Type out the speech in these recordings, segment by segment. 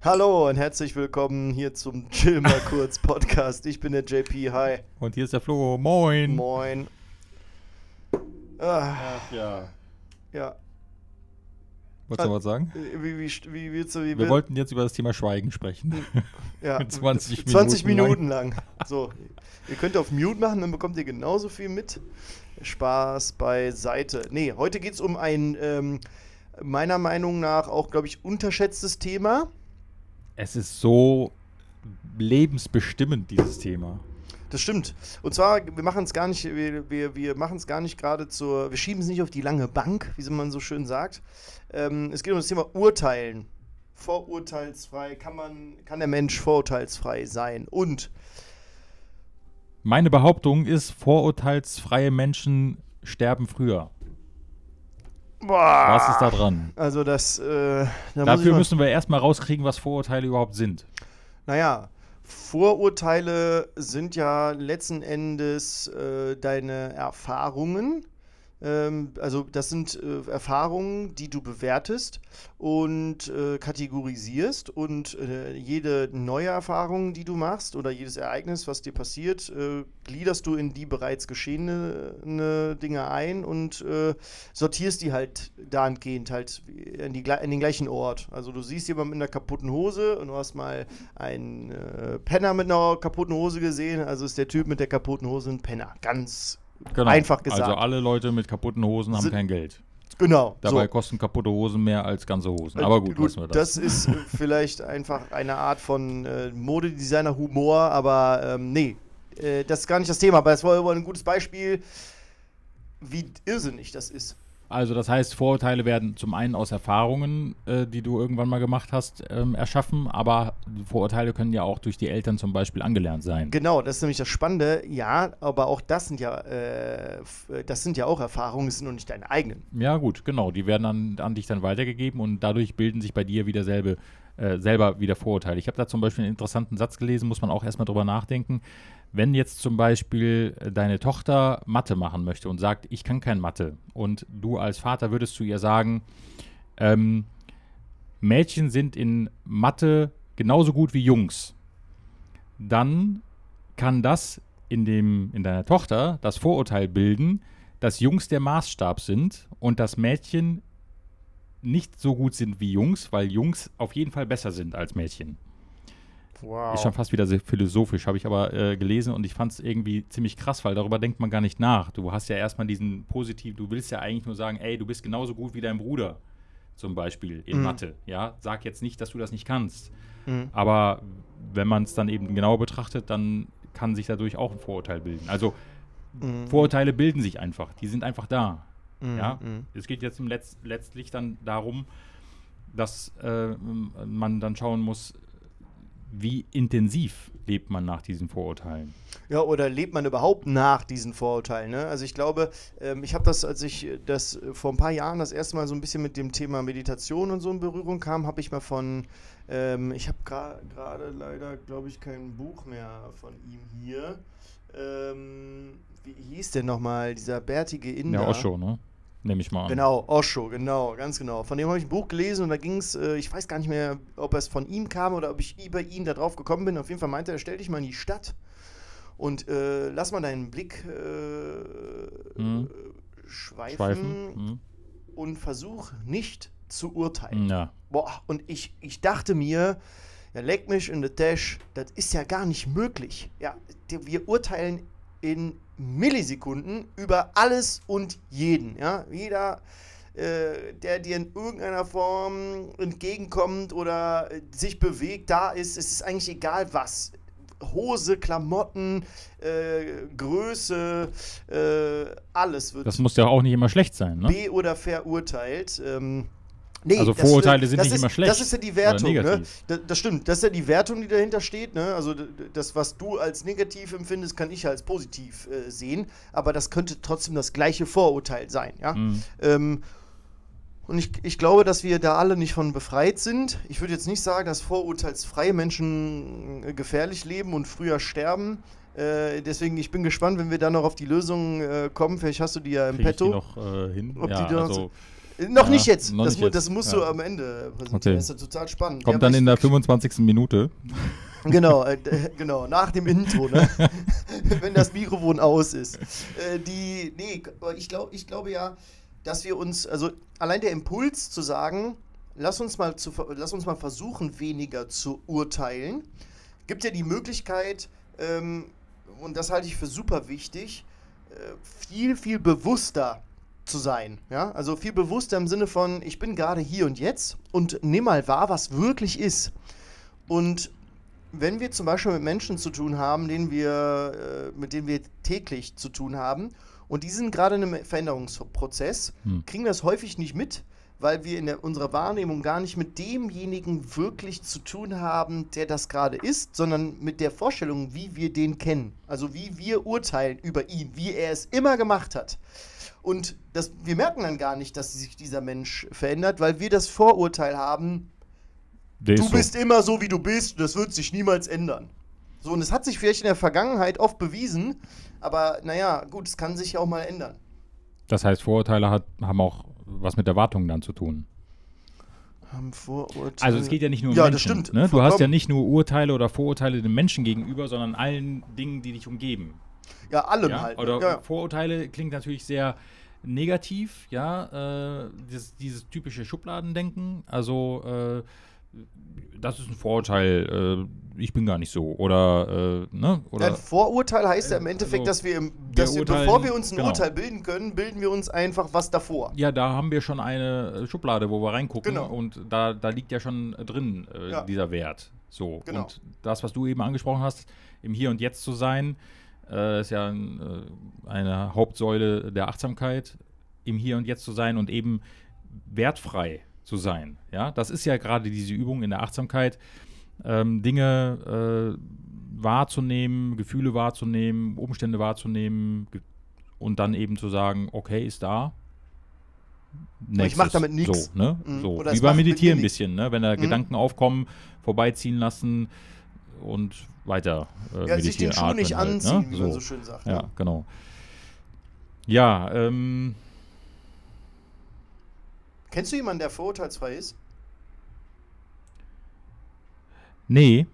Hallo und herzlich willkommen hier zum Chill mal kurz Podcast. Ich bin der JP, hi. Und hier ist der Flo, moin. Moin. Ah, Ach ja. ja. Wolltest du noch was sagen? Wie, wie, wie, du, wie Wir wollten jetzt über das Thema Schweigen sprechen. ja, 20 20 Minuten Minuten lang. So, ihr könnt auf Mute machen, dann bekommt ihr genauso viel mit. Spaß beiseite. Nee, heute geht es um ein ähm, meiner Meinung nach auch, glaube ich, unterschätztes Thema. Es ist so lebensbestimmend, dieses Thema. Das stimmt. Und zwar, wir machen es gar nicht, wir, wir, wir machen es gar nicht gerade zur, wir schieben es nicht auf die lange Bank, wie man so schön sagt. Ähm, es geht um das Thema Urteilen. Vorurteilsfrei, kann man, kann der Mensch vorurteilsfrei sein? Und Meine Behauptung ist, vorurteilsfreie Menschen sterben früher. Boah, Was ist da dran? Also das, äh, da Dafür müssen wir erstmal rauskriegen, was Vorurteile überhaupt sind. Naja, Vorurteile sind ja letzten Endes äh, deine Erfahrungen. Ähm, also das sind äh, Erfahrungen, die du bewertest und äh, kategorisierst. Und äh, jede neue Erfahrung, die du machst oder jedes Ereignis, was dir passiert, äh, gliederst du in die bereits geschehene ne, Dinge ein und äh, sortierst die halt dahingehend halt in, die, in den gleichen Ort. Also du siehst jemanden mit einer kaputten Hose und du hast mal einen äh, Penner mit einer kaputten Hose gesehen, also ist der Typ mit der kaputten Hose ein Penner. Ganz Genau. Einfach gesagt. Also alle Leute mit kaputten Hosen haben Sind- kein Geld. genau. Dabei so. kosten kaputte Hosen mehr als ganze Hosen. Aber gut, lassen wir das. das ist äh, vielleicht einfach eine Art von äh, Modedesigner-Humor, aber ähm, nee, äh, das ist gar nicht das Thema. Aber es war ein gutes Beispiel, wie irrsinnig das ist. Also das heißt, Vorurteile werden zum einen aus Erfahrungen, äh, die du irgendwann mal gemacht hast, ähm, erschaffen, aber Vorurteile können ja auch durch die Eltern zum Beispiel angelernt sein. Genau, das ist nämlich das Spannende. Ja, aber auch das sind ja, äh, f- das sind ja auch Erfahrungen, es sind noch nicht deine eigenen. Ja gut, genau, die werden an, an dich dann weitergegeben und dadurch bilden sich bei dir wieder selbe, äh, selber wieder Vorurteile. Ich habe da zum Beispiel einen interessanten Satz gelesen, muss man auch erstmal drüber nachdenken. Wenn jetzt zum Beispiel äh, deine Tochter Mathe machen möchte und sagt, ich kann kein Mathe und du als Vater würdest zu ihr sagen, ähm, Mädchen sind in Mathe genauso gut wie Jungs, dann kann das in, dem, in deiner Tochter das Vorurteil bilden, dass Jungs der Maßstab sind und dass Mädchen nicht so gut sind wie Jungs, weil Jungs auf jeden Fall besser sind als Mädchen. Wow. Ist schon fast wieder sehr philosophisch, habe ich aber äh, gelesen und ich fand es irgendwie ziemlich krass, weil darüber denkt man gar nicht nach. Du hast ja erstmal diesen positiv, du willst ja eigentlich nur sagen, ey, du bist genauso gut wie dein Bruder, zum Beispiel in Mhm. Mathe. Ja, sag jetzt nicht, dass du das nicht kannst. Mhm. Aber wenn man es dann eben genauer betrachtet, dann kann sich dadurch auch ein Vorurteil bilden. Also Mhm. Vorurteile bilden sich einfach, die sind einfach da. Mhm. Ja, Mhm. es geht jetzt Letz letztlich dann darum, dass äh, man dann schauen muss, wie intensiv lebt man nach diesen Vorurteilen. Ja, oder lebt man überhaupt nach diesen Vorurteilen? Ne? Also ich glaube, ähm, ich habe das, als ich das äh, vor ein paar Jahren das erste Mal so ein bisschen mit dem Thema Meditation und so in Berührung kam, habe ich mal von, ähm, ich habe gra- gerade leider, glaube ich, kein Buch mehr von ihm hier. Ähm, wie hieß der nochmal, dieser bärtige Inder? Ja, Osho, ne? Nehme ich mal an. Genau, Osho, genau, ganz genau. Von dem habe ich ein Buch gelesen und da ging es, äh, ich weiß gar nicht mehr, ob es von ihm kam oder ob ich über ihn da drauf gekommen bin. Auf jeden Fall meinte er, stell dich mal in die Stadt und äh, lass mal deinen Blick äh, Mhm. schweifen, Schweifen. Hm. und versuch nicht zu urteilen. Ja. Boah, und ich, ich dachte mir, ja, leck mich in the Dash, das ist ja gar nicht möglich. Ja, wir urteilen in Millisekunden über alles und jeden. Ja, jeder, äh, der dir in irgendeiner Form entgegenkommt oder äh, sich bewegt, da ist, es ist eigentlich egal was. Hose, Klamotten, äh, Größe, äh, alles wird Das muss ja auch nicht immer schlecht sein, ne? be- oder verurteilt. Ähm, nee, Also das- Vorurteile sind das nicht ist, immer schlecht Das ist ja die Wertung, ne? Das, das stimmt. Das ist ja die Wertung, die dahinter steht. Ne? Also das, was du als negativ empfindest, kann ich als positiv äh, sehen. Aber das könnte trotzdem das gleiche Vorurteil sein. Ja? Mhm. Ähm, und ich, ich glaube, dass wir da alle nicht von befreit sind. Ich würde jetzt nicht sagen, dass vorurteilsfreie Menschen äh, gefährlich leben und früher sterben. Äh, deswegen, ich bin gespannt, wenn wir dann noch auf die Lösung äh, kommen. Vielleicht hast du die ja im Krieg ich die Petto. noch äh, hin? Ob ja, die da also Noch nicht Ja, jetzt. noch das, nicht mu jetzt. das musst Ja. du am Ende präsentieren. Okay. Das ist ja total spannend. Kommt dann in der ich- 25. Minute. Genau, äh, genau, nach dem Intro, ne? Wenn das Mikrofon aus ist. Äh, die, nee, ich, glaub, ich glaube ja, dass wir uns, also allein der Impuls zu sagen, lass uns mal, zu, lass uns mal versuchen, weniger zu urteilen, gibt ja die Möglichkeit, ähm, und das halte ich für super wichtig, äh, viel, viel bewusster zu sein. Ja? Also viel bewusster im Sinne von, ich bin gerade hier und jetzt und nimm mal wahr, was wirklich ist. Und wenn wir zum Beispiel mit Menschen zu tun haben, denen wir, äh, mit denen wir täglich zu tun haben, und die sind gerade in einem Veränderungsprozess, Hm. kriegen wir das häufig nicht mit, weil wir in der, unserer Wahrnehmung gar nicht mit demjenigen wirklich zu tun haben, der das gerade ist, sondern mit der Vorstellung, wie wir den kennen. Also wie wir urteilen über ihn, wie er es immer gemacht hat. Und das, wir merken dann gar nicht, dass sich dieser Mensch verändert, weil wir das Vorurteil haben, Der du so. bist immer so, wie du bist, das wird sich niemals ändern. So, und es hat sich vielleicht in der Vergangenheit oft bewiesen, aber naja, gut, es kann sich ja auch mal ändern. Das heißt, Vorurteile hat, haben auch was mit Erwartungen dann zu tun. Haben Vorurteile. Also es geht ja nicht nur um Ja, Menschen. das stimmt. Ne? Du hast ja nicht nur Urteile oder Vorurteile den Menschen gegenüber, sondern allen Dingen, die dich umgeben. Ja, allem Ja? halt. Oder ja. Vorurteile klingt natürlich sehr negativ, ja, äh, dieses, dieses typische Schubladendenken, also äh, das ist ein Vorurteil, äh, ich bin gar nicht so, oder, äh, ne, oder Ein Vorurteil heißt ja im Äh, Endeffekt, also, dass wir, im, dass wir urteilen- bevor wir uns ein genau. Urteil bilden können, bilden wir uns einfach was davor. ja, da haben wir schon eine äh, Schublade, wo wir reingucken Genau. und da, da liegt ja schon drin äh, Ja. dieser Wert. So. Genau. Und das, was du eben angesprochen hast, im Hier und Jetzt zu sein, äh, ist ja ein, äh, eine Hauptsäule der Achtsamkeit, im Hier und Jetzt zu sein und eben wertfrei zu sein. Ja, das ist ja gerade diese Übung in der Achtsamkeit, ähm, Dinge äh, wahrzunehmen, Gefühle wahrzunehmen, Umstände wahrzunehmen ge- und dann eben zu sagen, okay, ist da. ich mach damit nix. So, ne? Mhm. so. Oder Wie beim Meditieren ein bisschen, ne? wenn da Mhm. Gedanken aufkommen, vorbeiziehen lassen und weiter äh, Ja, sich den meditieren, Schuh nicht atmen anziehen, halt, ne? wie man so schön sagt. Ja, ne? genau. Ja, ähm, Kennst du jemanden, der vorurteilsfrei ist? nee,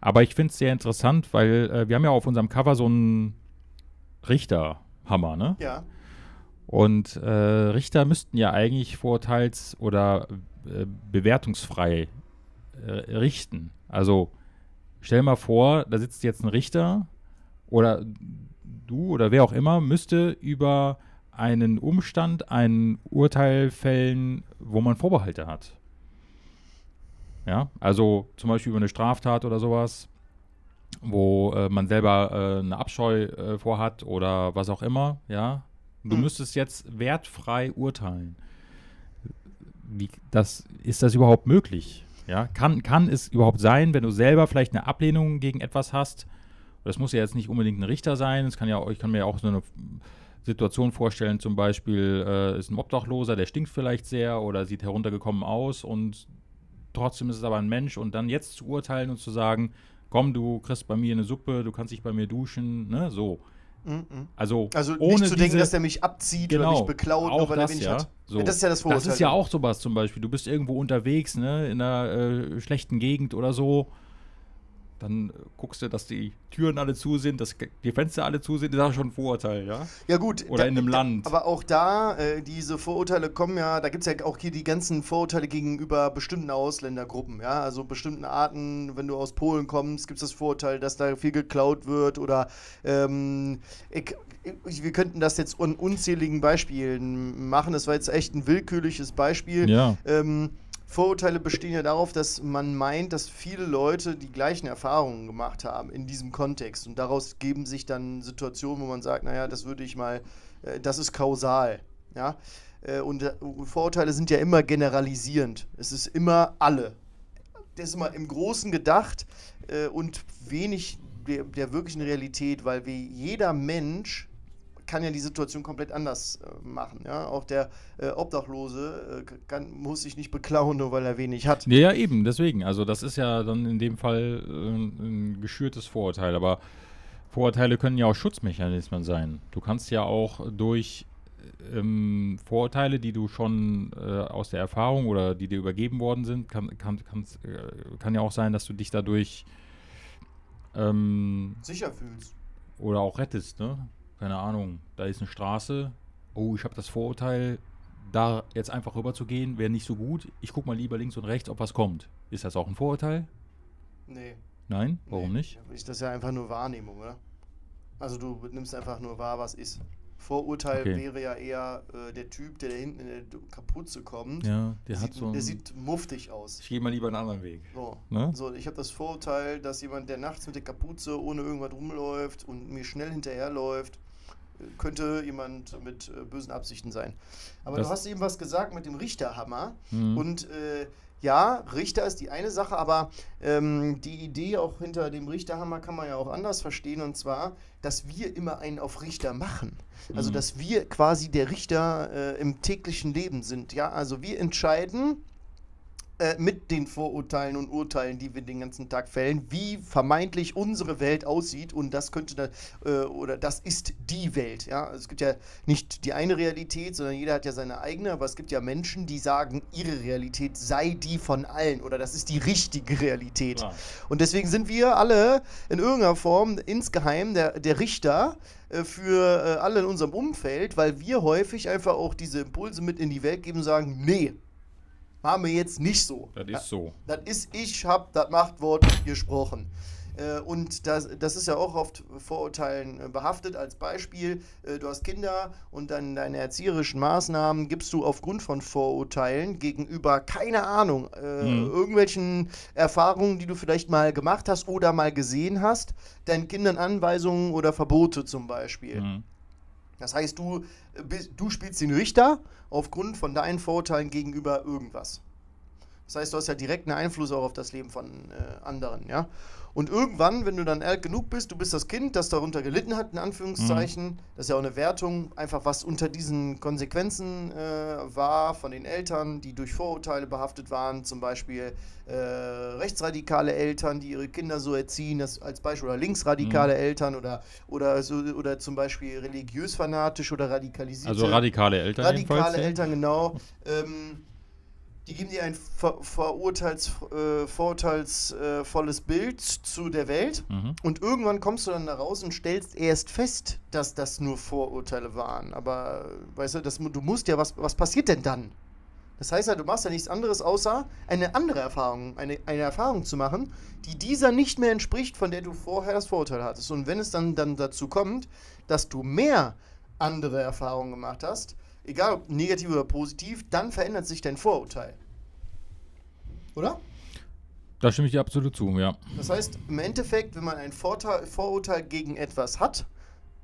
aber ich finde es sehr interessant, weil äh, wir haben ja auf unserem Cover so einen Richterhammer, ne? Ja. Und äh, Richter müssten ja eigentlich vorurteils- oder äh, bewertungsfrei äh, richten. Also stell mal vor, da sitzt jetzt ein Richter oder du oder wer auch immer müsste über einen Umstand ein Urteil fällen, wo man Vorbehalte hat. Ja, also zum Beispiel über eine Straftat oder sowas, wo äh, man selber äh, eine Abscheu äh, vorhat oder was auch immer, ja. Du Hm. müsstest jetzt wertfrei urteilen. Wie, das, ist das überhaupt möglich? Ja, kann, kann es überhaupt sein, wenn du selber vielleicht eine Ablehnung gegen etwas hast? Das muss ja jetzt nicht unbedingt ein Richter sein. Es kann ja, ich kann mir ja auch so eine Situation vorstellen, zum Beispiel äh, ist ein Obdachloser, der stinkt vielleicht sehr oder sieht heruntergekommen aus und trotzdem ist es aber ein Mensch und dann jetzt zu urteilen und zu sagen, komm, du kriegst bei mir eine Suppe, du kannst dich bei mir duschen, ne, so. Mhm. Also, Also ohne nicht zu denken, dass der mich abzieht oder mich beklaut, auch nur weil er das, wenig ja. hat. So. Das ist ja das Vorurteil. Das ist ja auch sowas zum Beispiel. Du bist irgendwo unterwegs, ne, in einer äh, schlechten Gegend oder so. Dann äh, guckst du, dass die Türen alle zu sind, dass die Fenster alle zu sind. Das ist auch schon ein Vorurteil, ja? Ja gut. Oder in einem Land. Aber auch da, äh, diese Vorurteile kommen ja, da gibt es ja auch hier die ganzen Vorurteile gegenüber bestimmten Ausländergruppen, ja, also bestimmten Arten, wenn du aus Polen kommst, gibt es das Vorurteil, dass da viel geklaut wird oder ähm, ich, ich, wir könnten das jetzt an unzähligen Beispielen machen, das war jetzt echt ein willkürliches Beispiel. Ja. Ähm, Vorurteile bestehen ja darauf, dass man meint, dass viele Leute die gleichen Erfahrungen gemacht haben in diesem Kontext. Und daraus geben sich dann Situationen, wo man sagt, naja, das würde ich mal, äh, das ist kausal. Ja? Äh, und äh, Vorurteile sind ja immer generalisierend. Es ist immer alle. Das ist immer im Großen gedacht äh, und wenig der, der wirklichen Realität, weil wie jeder Mensch kann ja die Situation komplett anders äh, machen. Ja? Auch der äh, Obdachlose äh, kann, muss sich nicht beklauen, nur weil er wenig hat. Ja, ja, eben, deswegen. Also, das ist ja dann in dem Fall äh, ein geschürtes Vorurteil. Aber Vorurteile können ja auch Schutzmechanismen sein. Du kannst ja auch durch ähm, Vorurteile, die du schon äh, aus der Erfahrung oder die dir übergeben worden sind, kann, kann, äh, kann ja auch sein, dass du dich dadurch ähm, sicher fühlst. Oder auch rettest, ne? Keine Ahnung, da ist eine Straße. Oh, ich habe das Vorurteil, da jetzt einfach rüber zu gehen, wäre nicht so gut. Ich gucke mal lieber links und rechts, ob was kommt. Ist das auch ein Vorurteil? Nee. Nein? Warum nee. nicht? Das ist ja einfach nur Wahrnehmung, oder? Also du nimmst einfach nur wahr, was ist. Vorurteil okay. wäre ja eher äh, der Typ, der da hinten in der Kapuze kommt. Ja, der, der hat sieht, so. Der sieht muftig aus. Ich gehe mal lieber einen anderen Weg. So, ne? so ich habe das Vorurteil, dass jemand, der nachts mit der Kapuze ohne irgendwas rumläuft und mir schnell hinterherläuft, könnte jemand mit äh, bösen Absichten sein. Aber das du hast eben was gesagt mit dem Richterhammer. Mhm. Und äh, ja, Richter ist die eine Sache, aber ähm, die Idee auch hinter dem Richterhammer kann man ja auch anders verstehen. Und zwar, dass wir immer einen auf Richter machen. Also, mhm. dass wir quasi der Richter äh, im täglichen Leben sind. Ja, also wir entscheiden, äh, mit den Vorurteilen und Urteilen, die wir den ganzen Tag fällen, wie vermeintlich unsere Welt aussieht und das könnte da, äh, oder das ist die Welt. Ja? Also es gibt ja nicht die eine Realität, sondern jeder hat ja seine eigene, aber es gibt ja Menschen, die sagen, ihre Realität sei die von allen oder das ist die richtige Realität. Ja. Und deswegen sind wir alle in irgendeiner Form insgeheim der, der Richter äh, für äh, alle in unserem Umfeld, weil wir häufig einfach auch diese Impulse mit in die Welt geben und sagen, nee, Machen wir jetzt nicht so. Das ist so. Das ist, ich habe das Machtwort gesprochen. Äh, und das, das ist ja auch oft Vorurteilen äh, behaftet. Als Beispiel, äh, du hast Kinder und dann deine erzieherischen Maßnahmen gibst du aufgrund von Vorurteilen gegenüber, keine Ahnung, mhm. irgendwelchen Erfahrungen, die du vielleicht mal gemacht hast oder mal gesehen hast, deinen Kindern Anweisungen oder Verbote zum Beispiel. Mhm. Das heißt, du, du spielst den Richter aufgrund von deinen Vorurteilen gegenüber irgendwas. Das heißt, du hast ja direkten Einfluss auch auf das Leben von äh, anderen, ja. Und irgendwann, wenn du dann alt genug bist, du bist das Kind, das darunter gelitten hat, in Anführungszeichen, mhm. das ist ja auch eine Wertung, einfach was unter diesen Konsequenzen äh, war von den Eltern, die durch Vorurteile behaftet waren, zum Beispiel äh, rechtsradikale Eltern, die ihre Kinder so erziehen, das als Beispiel, oder linksradikale mhm. Eltern oder, oder, so, oder zum Beispiel religiös fanatisch oder radikalisierte. Also radikale Eltern. Radikale Eltern, genau. Ähm, die geben dir ein ver verurteils, äh, vorurteilsvolles Bild zu der Welt mhm. und irgendwann kommst du dann da raus und stellst erst fest, dass das nur Vorurteile waren. Aber weißt du, das, du musst ja, was, was passiert denn dann? Das heißt ja, du machst ja nichts anderes, außer eine andere Erfahrung, eine, eine Erfahrung zu machen, die dieser nicht mehr entspricht, von der du vorher das Vorurteil hattest. Und wenn es dann, dann dazu kommt, dass du mehr andere Erfahrungen gemacht hast, egal ob negativ oder positiv, dann verändert sich dein Vorurteil. Oder? Da stimme ich dir absolut zu, ja. Das heißt, im Endeffekt, wenn man ein Vorteil, Vorurteil gegen etwas hat,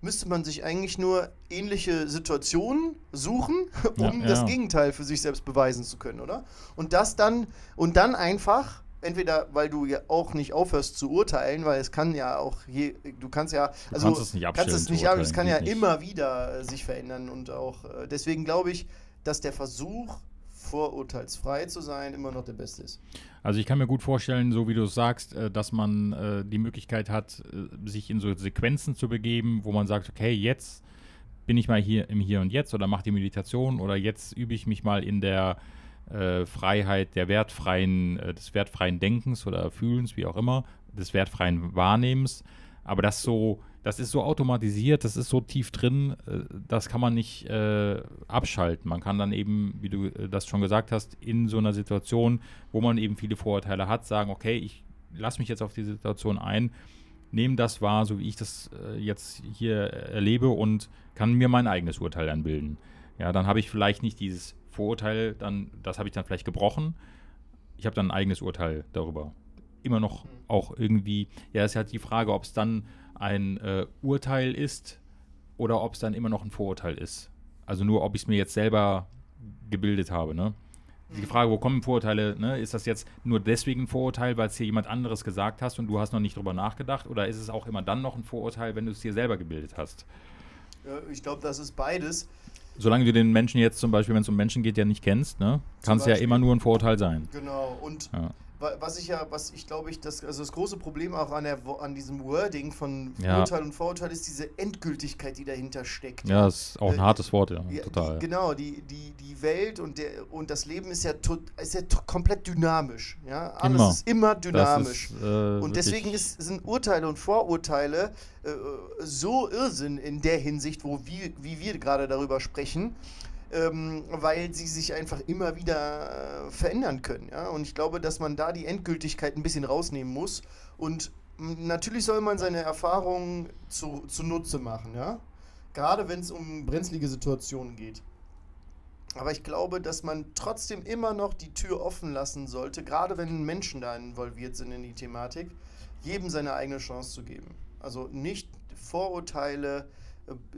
müsste man sich eigentlich nur ähnliche Situationen suchen, um ja, ja. das Gegenteil für sich selbst beweisen zu können, oder? Und das dann, und dann einfach entweder weil du ja auch nicht aufhörst zu urteilen, weil es kann ja auch je, du kannst ja also du kannst es nicht kannst es nicht es kann ja nicht. immer wieder äh, sich verändern und auch äh, deswegen glaube ich, dass der Versuch vorurteilsfrei zu sein immer noch der beste ist. Also ich kann mir gut vorstellen, so wie du es sagst, äh, dass man die Möglichkeit hat, sich in so Sequenzen zu begeben, wo man sagt, okay, jetzt bin ich mal hier im Hier und Jetzt oder mache die Meditation oder jetzt übe ich mich mal in der äh, Freiheit der wertfreien, äh, des wertfreien Denkens oder Fühlens, wie auch immer, des wertfreien Wahrnehmens. Aber das so, das ist so automatisiert, das ist so tief drin, äh, das kann man nicht abschalten. Man kann dann eben, wie du das schon gesagt hast, in so einer Situation, wo man eben viele Vorurteile hat, sagen, okay, ich lasse mich jetzt auf die Situation ein, nehme das wahr, so wie ich das jetzt hier erlebe und kann mir mein eigenes Urteil dann bilden. Ja, dann habe ich vielleicht nicht dieses Vorurteil, dann, das habe ich dann vielleicht gebrochen. Ich habe dann ein eigenes Urteil darüber. Immer noch mhm. auch irgendwie, ja, es ist halt die Frage, ob es dann ein äh, Urteil ist oder ob es dann immer noch ein Vorurteil ist. Also nur, ob ich es mir jetzt selber gebildet habe, ne? Die mhm. Frage, wo kommen Vorurteile, ne? Ist das jetzt nur deswegen ein Vorurteil, weil es dir jemand anderes gesagt hast und du hast noch nicht drüber nachgedacht? Oder ist es auch immer dann noch ein Vorurteil, wenn du es dir selber gebildet hast? Ich glaube, das ist beides. Solange du den Menschen jetzt zum Beispiel, wenn es um Menschen geht, ja nicht kennst, ne, kann es ja immer nur ein Vorurteil sein. Genau. Und ja. Was ich ja, was ich glaube ich, das, also das große Problem auch an, der, an diesem Wording von Ja. Urteil und Vorurteil ist diese Endgültigkeit, die dahinter steckt. Ja, das ist auch ein Äh, hartes Wort, ja, Ja, total. Die, genau, die, die, die Welt und, der, und das Leben ist ja, tot, ist ja komplett dynamisch. Ja? Alles Immer. ist immer dynamisch. ist, äh, und deswegen ist, sind Urteile und Vorurteile äh, so Irrsinn in der Hinsicht, wo wir, wie wir gerade darüber sprechen, ähm, weil sie sich einfach immer wieder äh, verändern können. Ja? Und ich glaube, dass man da die Endgültigkeit ein bisschen rausnehmen muss. Und natürlich soll man seine Erfahrungen zu, zunutze machen. Ja? Gerade wenn es um brenzlige Situationen geht. Aber ich glaube, dass man trotzdem immer noch die Tür offen lassen sollte, gerade wenn Menschen da involviert sind in die Thematik, jedem seine eigene Chance zu geben. Also nicht Vorurteile,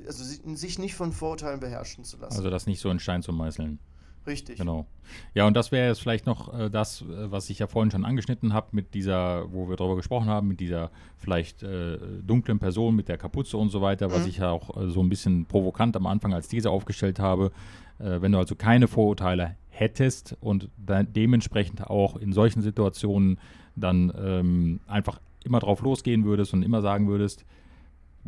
also si- sich nicht von Vorurteilen beherrschen zu lassen. Also das nicht so in Stein zu meißeln. Richtig. Genau. Ja, und das wäre jetzt vielleicht noch äh, das, äh, was ich ja vorhin schon angeschnitten habe, mit dieser, wo wir darüber gesprochen haben, mit dieser vielleicht äh, dunklen Person mit der Kapuze und so weiter, was Mhm. ich ja auch äh, so ein bisschen provokant am Anfang als These aufgestellt habe. Äh, wenn du also keine Vorurteile hättest und dementsprechend auch in solchen Situationen dann ähm, einfach immer drauf losgehen würdest und immer sagen würdest,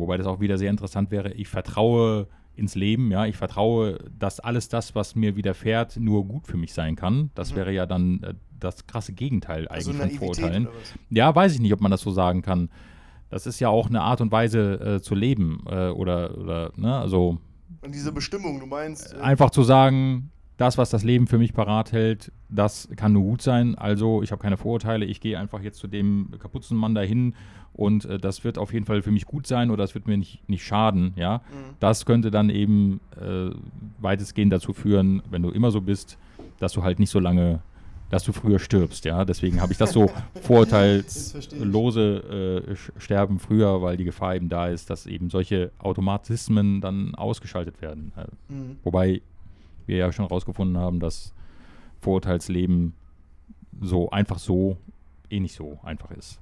wobei das auch wieder sehr interessant wäre, ich vertraue ins Leben, ja, ich vertraue, dass alles das, was mir widerfährt, nur gut für mich sein kann. Das Mhm. wäre ja dann äh, das krasse Gegenteil eigentlich Also von Vorurteilen. Ja, weiß ich nicht, ob man das so sagen kann. Das ist ja auch eine Art und Weise äh, zu leben äh, oder, oder ne, also Und diese Bestimmung, du meinst. äh, einfach zu sagen, das, was das Leben für mich parat hält, das kann nur gut sein. Also ich habe keine Vorurteile, ich gehe einfach jetzt zu dem Kapuzenmann dahin und äh, das wird auf jeden Fall für mich gut sein oder das wird mir nicht, nicht schaden, ja. Mhm. Das könnte dann eben äh, weitestgehend dazu führen, wenn du immer so bist, dass du halt nicht so lange, dass du früher stirbst, ja. Deswegen habe ich das so vorurteilslose äh, Sterben früher, weil die Gefahr eben da ist, dass eben solche Automatismen dann ausgeschaltet werden. Äh, Mhm. Wobei wir ja schon rausgefunden haben, dass Vorurteilsleben so einfach so eh nicht so einfach ist.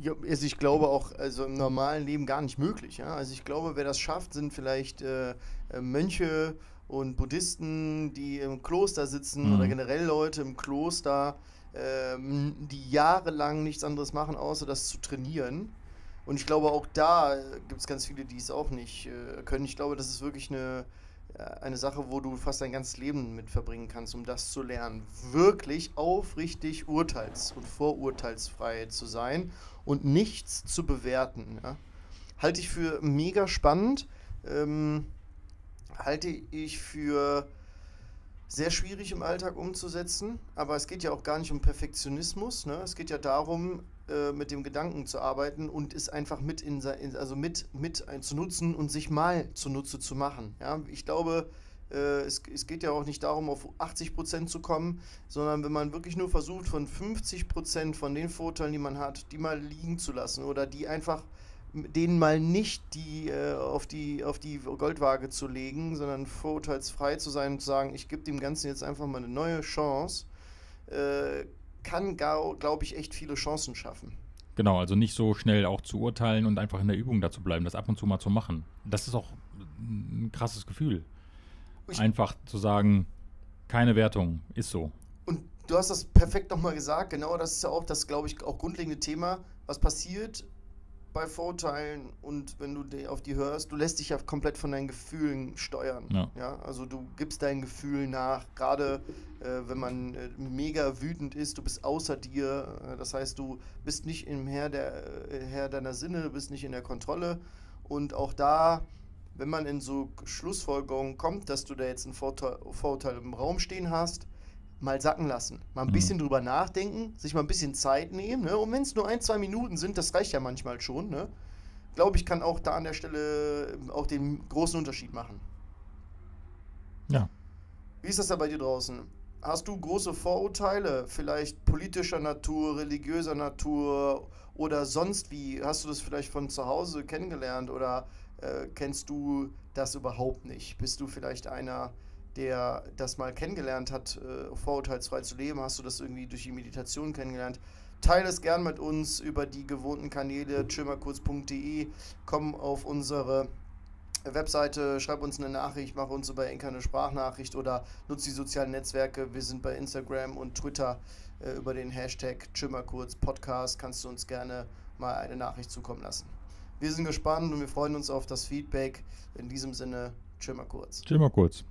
Ja, also ich glaube auch, also im normalen Leben gar nicht möglich. Ja? Also ich glaube, wer das schafft, sind vielleicht äh, äh, Mönche und Buddhisten, die im Kloster sitzen Mhm. oder generell Leute im Kloster, ähm, die jahrelang nichts anderes machen, außer das zu trainieren. Und ich glaube, auch da gibt es ganz viele, die es auch nicht äh, können. Ich glaube, das ist wirklich eine, eine Sache, wo du fast dein ganzes Leben mit verbringen kannst, um das zu lernen. Wirklich aufrichtig urteils- und vorurteilsfrei zu sein und nichts zu bewerten. Ja? Halte ich für mega spannend. Ähm, halte ich für sehr schwierig im Alltag umzusetzen, aber es geht ja auch gar nicht um Perfektionismus. Ne? Es geht ja darum, äh, mit dem Gedanken zu arbeiten und es einfach mit in, also mit, mit zu nutzen und sich mal zunutze zu machen. Ja? Ich glaube, äh, es, es geht ja auch nicht darum, auf 80% zu kommen, sondern wenn man wirklich nur versucht, von 50% von den Vorteilen, die man hat, die mal liegen zu lassen oder die einfach denen mal nicht die, äh, auf, die, auf die Goldwaage zu legen, sondern vorurteilsfrei zu sein und zu sagen, ich gebe dem Ganzen jetzt einfach mal eine neue Chance, äh, kann, glaube ich, echt viele Chancen schaffen. Genau, also nicht so schnell auch zu urteilen und einfach in der Übung dazu bleiben, das ab und zu mal zu machen. Das ist auch ein krasses Gefühl. Ich- Einfach zu sagen, keine Wertung, ist so. Und du hast das perfekt nochmal gesagt, genau das ist ja auch das, glaube ich, auch grundlegende Thema, was passiert bei Vorurteilen und wenn du die- auf die hörst, du lässt dich ja komplett von deinen Gefühlen steuern. Ja. also du gibst deinen Gefühlen nach, gerade äh, wenn man äh, mega wütend ist, du bist außer dir, äh, das heißt, du bist nicht im Herr, der, äh, Herr deiner Sinne, du bist nicht in der Kontrolle und auch da, wenn man in so Schlussfolgerungen kommt, dass du da jetzt ein Vorteil, Vorurteil im Raum stehen hast, mal sacken lassen. Mal ein Mhm. bisschen drüber nachdenken, sich mal ein bisschen Zeit nehmen. Ne? Und wenn es nur ein, zwei Minuten sind, das reicht ja manchmal schon. Ne? Glaube ich, kann auch da an der Stelle auch den großen Unterschied machen. Ja. Wie ist das da bei dir draußen? Hast du große Vorurteile, vielleicht politischer Natur, religiöser Natur oder sonst wie? Hast du das vielleicht von zu Hause kennengelernt oder äh, kennst du das überhaupt nicht? Bist du vielleicht einer, der das mal kennengelernt hat, äh, vorurteilsfrei zu leben? Hast du das irgendwie durch die Meditation kennengelernt? Teile es gern mit uns über die gewohnten Kanäle chillmalkurz.de. Komm auf unsere Webseite, schreib uns eine Nachricht, mach uns über Enker eine Sprachnachricht oder nutze die sozialen Netzwerke. Wir sind bei Instagram und Twitter äh, über den Hashtag Chimmerkurz Podcast kannst du uns gerne mal eine Nachricht zukommen lassen. Wir sind gespannt und wir freuen uns auf das Feedback. In diesem Sinne, Chimmerkurz. Chimmerkurz.